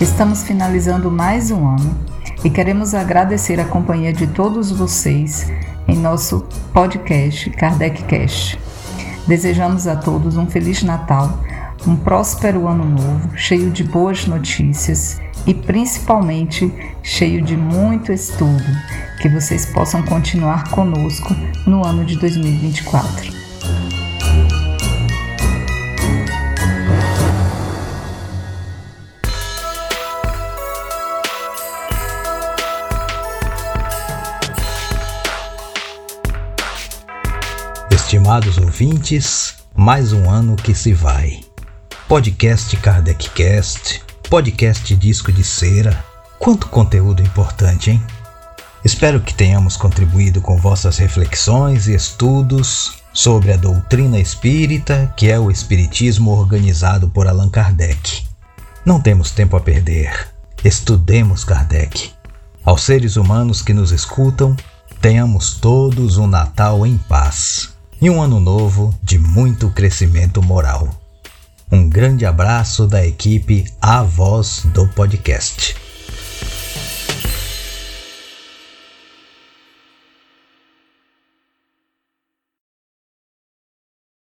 Estamos finalizando mais um ano e queremos agradecer a companhia de todos vocês em nosso podcast Kardec Cast. Desejamos a todos um feliz Natal, um próspero ano novo, cheio de boas notícias e principalmente cheio de muito estudo, que vocês possam continuar conosco no ano de 2024. Estimados ouvintes, mais um ano que se vai. Podcast KardecCast, podcast Disco de Cera. Quanto conteúdo importante, hein? Espero que tenhamos contribuído com vossas reflexões e estudos sobre a doutrina espírita, que é o Espiritismo organizado por Allan Kardec. Não temos tempo a perder. Estudemos Kardec. Aos seres humanos que nos escutam, tenhamos todos um Natal em paz e um ano novo de muito crescimento moral. Um grande abraço da equipe A Voz do Podcast.